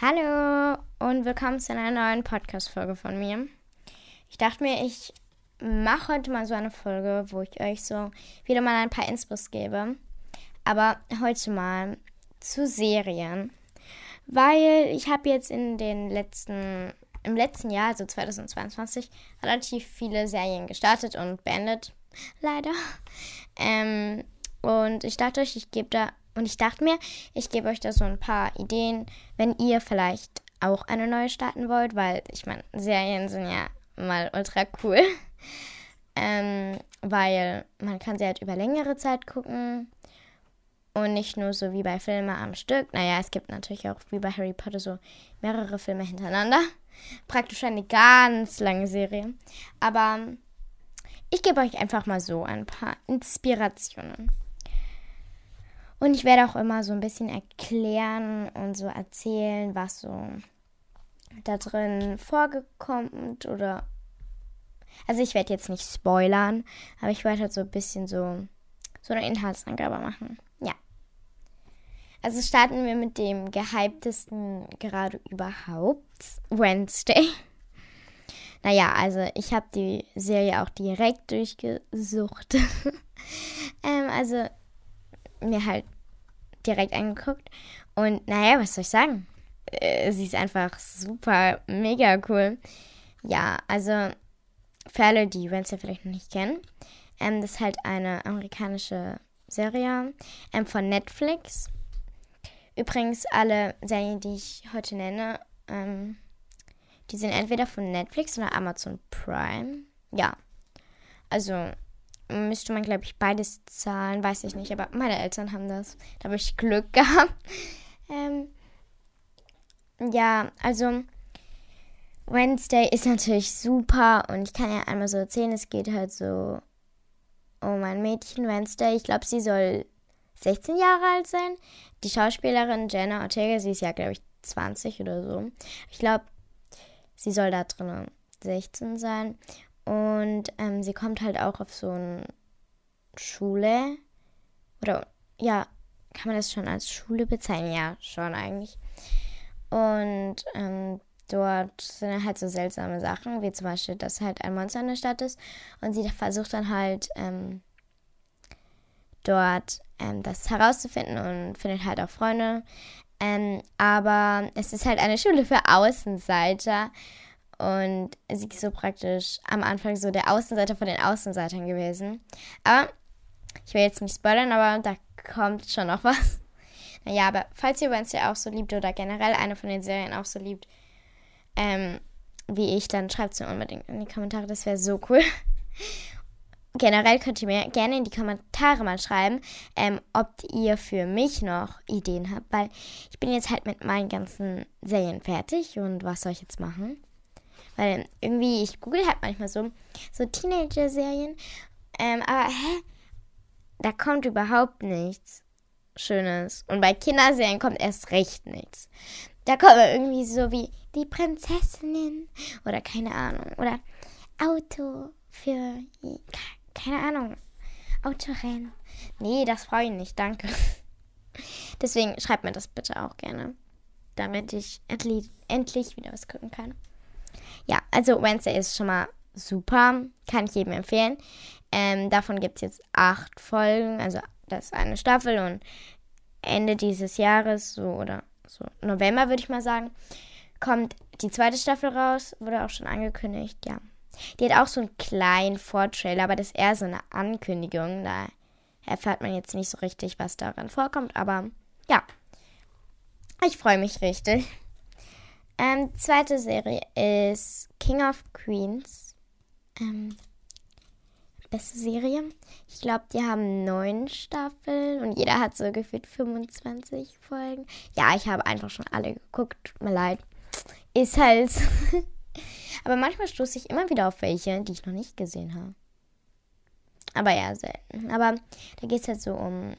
Hallo und willkommen zu einer neuen Podcast-Folge von mir. Ich dachte mir, ich mache heute mal so eine Folge, wo ich euch so wieder mal ein paar Inspos gebe. Aber heute mal zu Serien. Weil ich habe jetzt in den letzten, im letzten Jahr, also 2022, relativ viele Serien gestartet und beendet. Leider. Ähm, und ich dachte euch, ich gebe da und ich dachte mir, ich gebe euch da so ein paar Ideen, wenn ihr vielleicht auch eine neue starten wollt, weil ich meine, Serien sind ja mal ultra cool. Ähm, weil man kann sie halt über längere Zeit gucken und nicht nur so wie bei Filmen am Stück. Naja, es gibt natürlich auch wie bei Harry Potter so mehrere Filme hintereinander. Praktisch eine ganz lange Serie. Aber ich gebe euch einfach mal so ein paar Inspirationen. Und ich werde auch immer so ein bisschen erklären und so erzählen, was so da drin vorgekommen oder. Also ich werde jetzt nicht spoilern, aber ich werde halt so ein bisschen so, so eine Inhaltsangabe machen. Ja. Also starten wir mit dem gehyptesten gerade überhaupt, Wednesday. Naja, also ich habe die Serie auch direkt durchgesucht. ähm, also mir halt direkt angeguckt. Und naja, was soll ich sagen? Äh, sie ist einfach super, mega cool. Ja, also für alle, die Wednesday vielleicht noch nicht kennen, ähm, das ist halt eine amerikanische Serie ähm, von Netflix. Übrigens, alle Serien, die ich heute nenne, ähm, die sind entweder von Netflix oder Amazon Prime. Ja. Also, müsste man, glaube ich, beides zahlen, weiß ich nicht, aber meine Eltern haben das. Da habe ich Glück gehabt. Ähm, ja, also Wednesday ist natürlich super und ich kann ja einmal so erzählen, es geht halt so um ein Mädchen, Wednesday. Ich glaube, sie soll 16 Jahre alt sein. Die Schauspielerin Jenna Ortega, sie ist ja, glaube ich, 20 oder so. Ich glaube, sie soll da drin 16 sein. Und ähm, sie kommt halt auch auf so eine Schule. Oder ja, kann man das schon als Schule bezeichnen? Ja, schon eigentlich. Und ähm, dort sind halt so seltsame Sachen, wie zum Beispiel, dass halt ein Monster in der Stadt ist. Und sie versucht dann halt ähm, dort ähm, das herauszufinden und findet halt auch Freunde. Ähm, aber es ist halt eine Schule für Außenseiter. Und sie ist so praktisch am Anfang so der Außenseiter von den Außenseitern gewesen. Aber ich will jetzt nicht spoilern, aber da kommt schon noch was. Naja, aber falls ihr Wednesday auch so liebt oder generell eine von den Serien auch so liebt, ähm, wie ich, dann schreibt es mir unbedingt in die Kommentare. Das wäre so cool. Generell könnt ihr mir gerne in die Kommentare mal schreiben, ähm, ob ihr für mich noch Ideen habt, weil ich bin jetzt halt mit meinen ganzen Serien fertig und was soll ich jetzt machen? Weil irgendwie, ich google halt manchmal so, so Teenager-Serien. Ähm, aber hä? Da kommt überhaupt nichts Schönes. Und bei Kinderserien kommt erst recht nichts. Da kommt irgendwie so wie die Prinzessinnen oder keine Ahnung. Oder Auto für. Keine Ahnung. Autorennen. Nee, das brauche ich nicht, danke. Deswegen schreibt mir das bitte auch gerne. Damit ich endlich, endlich wieder was gucken kann. Ja, also Wednesday ist schon mal super. Kann ich jedem empfehlen. Ähm, davon gibt es jetzt acht Folgen. Also das ist eine Staffel und Ende dieses Jahres, so oder so November würde ich mal sagen, kommt die zweite Staffel raus. Wurde auch schon angekündigt, ja. Die hat auch so einen kleinen Vortrailer, aber das ist eher so eine Ankündigung. Da erfährt man jetzt nicht so richtig, was daran vorkommt. Aber ja, ich freue mich richtig. Ähm, zweite Serie ist King of Queens. Ähm, beste Serie. Ich glaube, die haben neun Staffeln und jeder hat so gefühlt 25 Folgen. Ja, ich habe einfach schon alle geguckt. Tut mir leid. Ist halt. Aber manchmal stoße ich immer wieder auf welche, die ich noch nicht gesehen habe. Aber ja, selten. Aber da geht es halt so um.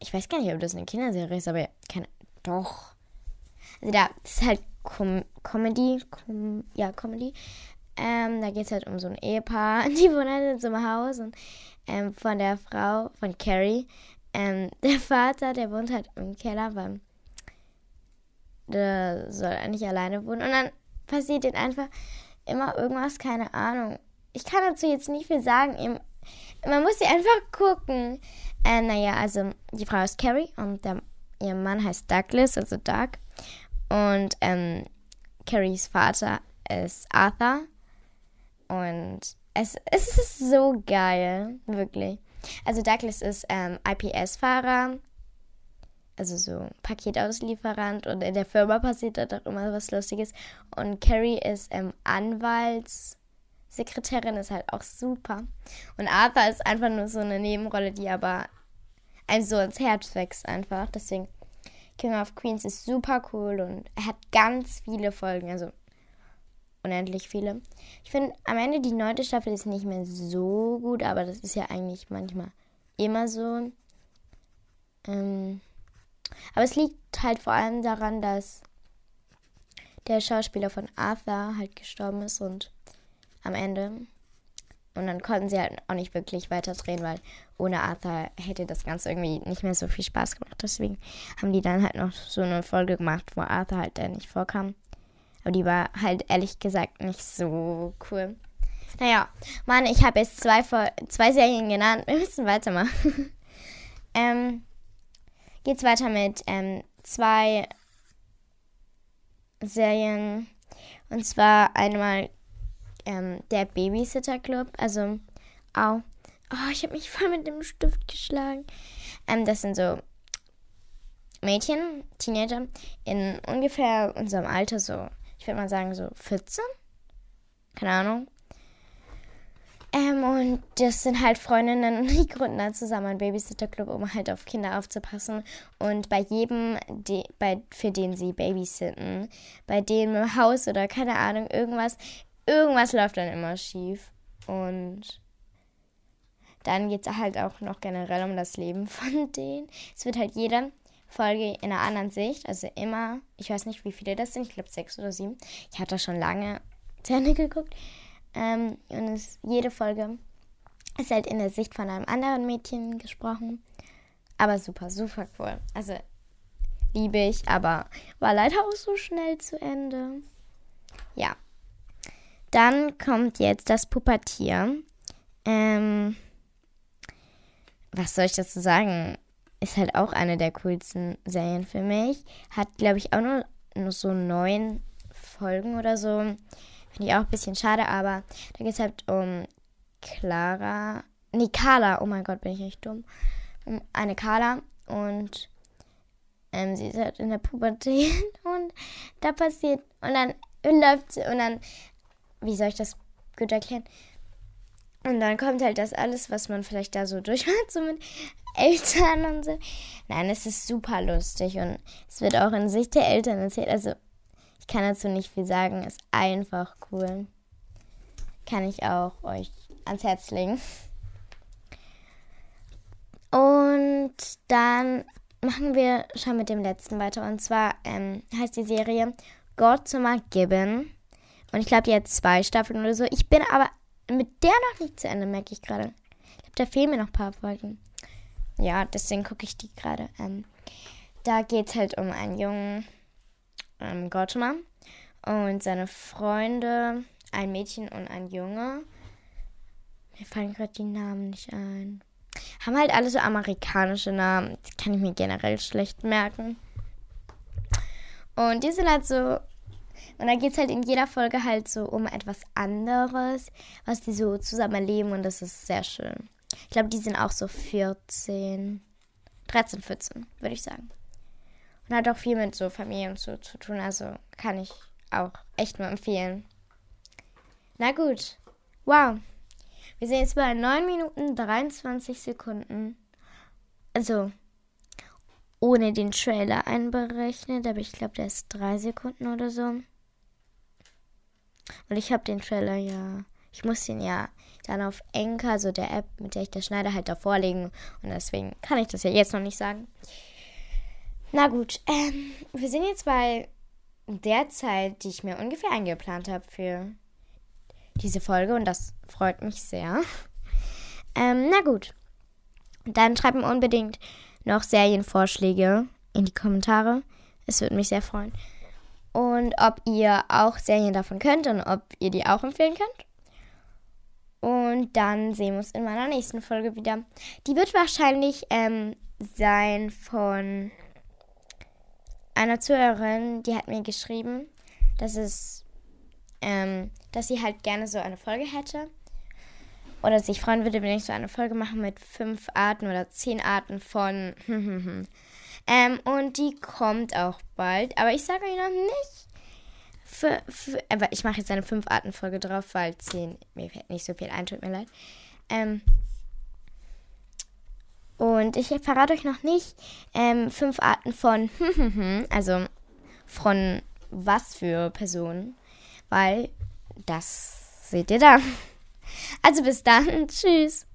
Ich weiß gar nicht, ob das eine Kinderserie ist, aber keine. Doch. Also da das ist halt Com Comedy. Com ja, Comedy. Ähm, da geht es halt um so ein Ehepaar, die wohnen halt in so einem Haus und ähm, von der Frau, von Carrie, ähm, der Vater, der wohnt halt im Keller, weil der soll eigentlich alleine wohnen. Und dann passiert ihm einfach immer irgendwas, keine Ahnung. Ich kann dazu jetzt nicht viel sagen. Man muss sie einfach gucken. Äh, naja, also die Frau ist Carrie und der, ihr Mann heißt Douglas, also Doug. Und ähm, Carries Vater ist Arthur. Und es, es ist so geil, wirklich. Also Douglas ist ähm, IPS-Fahrer, also so Paketauslieferant und in der Firma passiert da doch immer was Lustiges. Und Carrie ist ähm, Anwaltssekretärin, ist halt auch super. Und Arthur ist einfach nur so eine Nebenrolle, die aber einem so ins Herz wächst einfach. Deswegen King of Queens ist super cool und er hat ganz viele Folgen, also unendlich viele. Ich finde, am Ende die neunte Staffel ist nicht mehr so gut, aber das ist ja eigentlich manchmal immer so. Ähm, aber es liegt halt vor allem daran, dass der Schauspieler von Arthur halt gestorben ist und am Ende. Und dann konnten sie halt auch nicht wirklich weiter drehen, weil ohne Arthur hätte das Ganze irgendwie nicht mehr so viel Spaß gemacht. Deswegen haben die dann halt noch so eine Folge gemacht, wo Arthur halt da nicht vorkam. Aber die war halt ehrlich gesagt nicht so cool. Naja, Mann, ich habe jetzt zwei, zwei Serien genannt. Wir müssen weitermachen. ähm, geht's weiter mit ähm, zwei Serien. Und zwar einmal ähm, der Babysitter Club. Also, au. Oh, ich habe mich voll mit dem Stift geschlagen. Ähm, das sind so Mädchen, Teenager, in ungefähr unserem Alter, so ich würde mal sagen so 14. Keine Ahnung. Ähm, und das sind halt Freundinnen, die gründen dann zusammen einen Babysitterclub, um halt auf Kinder aufzupassen. Und bei jedem, die, bei, für den sie babysitten, bei dem im Haus oder keine Ahnung, irgendwas, irgendwas läuft dann immer schief. Und dann geht es halt auch noch generell um das Leben von denen. Es wird halt jeder Folge in einer anderen Sicht. Also immer, ich weiß nicht, wie viele das sind, ich glaube sechs oder sieben. Ich hatte schon lange zu geguckt. Ähm, und es, jede Folge ist halt in der Sicht von einem anderen Mädchen gesprochen. Aber super, super cool. Also liebe ich, aber war leider auch so schnell zu Ende. Ja. Dann kommt jetzt das Pubertier. Ähm, was soll ich dazu sagen? ist halt auch eine der coolsten Serien für mich. Hat, glaube ich, auch nur, nur so neun Folgen oder so. Finde ich auch ein bisschen schade, aber da geht es halt um Clara. Nee, Carla. Oh mein Gott, bin ich echt dumm. Um eine Carla und ähm, sie ist halt in der Pubertät und da passiert und dann läuft sie und dann, wie soll ich das gut erklären? Und dann kommt halt das alles, was man vielleicht da so durchmacht, so mit Eltern und so. Nein, es ist super lustig und es wird auch in Sicht der Eltern erzählt. Also, ich kann dazu nicht viel sagen. Ist einfach cool. Kann ich auch euch ans Herz legen. Und dann machen wir schon mit dem letzten weiter. Und zwar ähm, heißt die Serie God to Gibbon. Und ich glaube, die hat zwei Staffeln oder so. Ich bin aber mit der noch nicht zu Ende, merke ich gerade. Ich glaube, da fehlen mir noch ein paar Folgen. Ja, deswegen gucke ich die gerade. Ähm, da geht es halt um einen jungen ähm, Gottemann und seine Freunde, ein Mädchen und ein Junge. Mir fallen gerade die Namen nicht ein. Haben halt alle so amerikanische Namen. Das kann ich mir generell schlecht merken. Und die sind halt so und da geht es halt in jeder Folge halt so um etwas anderes, was die so zusammen erleben und das ist sehr schön. Ich glaube, die sind auch so 14, 13, 14, würde ich sagen. Und hat auch viel mit so Familie und so zu tun, also kann ich auch echt nur empfehlen. Na gut. Wow. Wir sind jetzt bei 9 Minuten 23 Sekunden. Also, ohne den Trailer einberechnet, aber ich glaube, der ist 3 Sekunden oder so. Und ich habe den Trailer ja, ich muss den ja dann auf Enka, also der App, mit der ich das schneide, halt davor legen. Und deswegen kann ich das ja jetzt noch nicht sagen. Na gut, ähm, wir sind jetzt bei der Zeit, die ich mir ungefähr eingeplant habe für diese Folge und das freut mich sehr. Ähm, na gut, dann schreibt mir unbedingt noch Serienvorschläge in die Kommentare. Es würde mich sehr freuen. und ob ihr auch Serien davon könnt und ob ihr die auch empfehlen könnt. Und dann sehen wir uns in meiner nächsten Folge wieder. Die wird wahrscheinlich ähm, sein von einer Zuhörerin, die hat mir geschrieben, dass es, ähm, dass sie halt gerne so eine Folge hätte. Oder sich freuen würde, wenn ich so eine Folge mache mit fünf Arten oder zehn Arten von. ähm, und die kommt auch bald. Aber ich sage euch noch nicht. Für, für, aber ich mache jetzt eine fünf Arten Folge drauf, weil zehn mir fällt nicht so viel ein, tut mir leid. Ähm, und ich verrate euch noch nicht ähm, fünf Arten von, also von was für Personen, weil das seht ihr dann. Also bis dann, tschüss.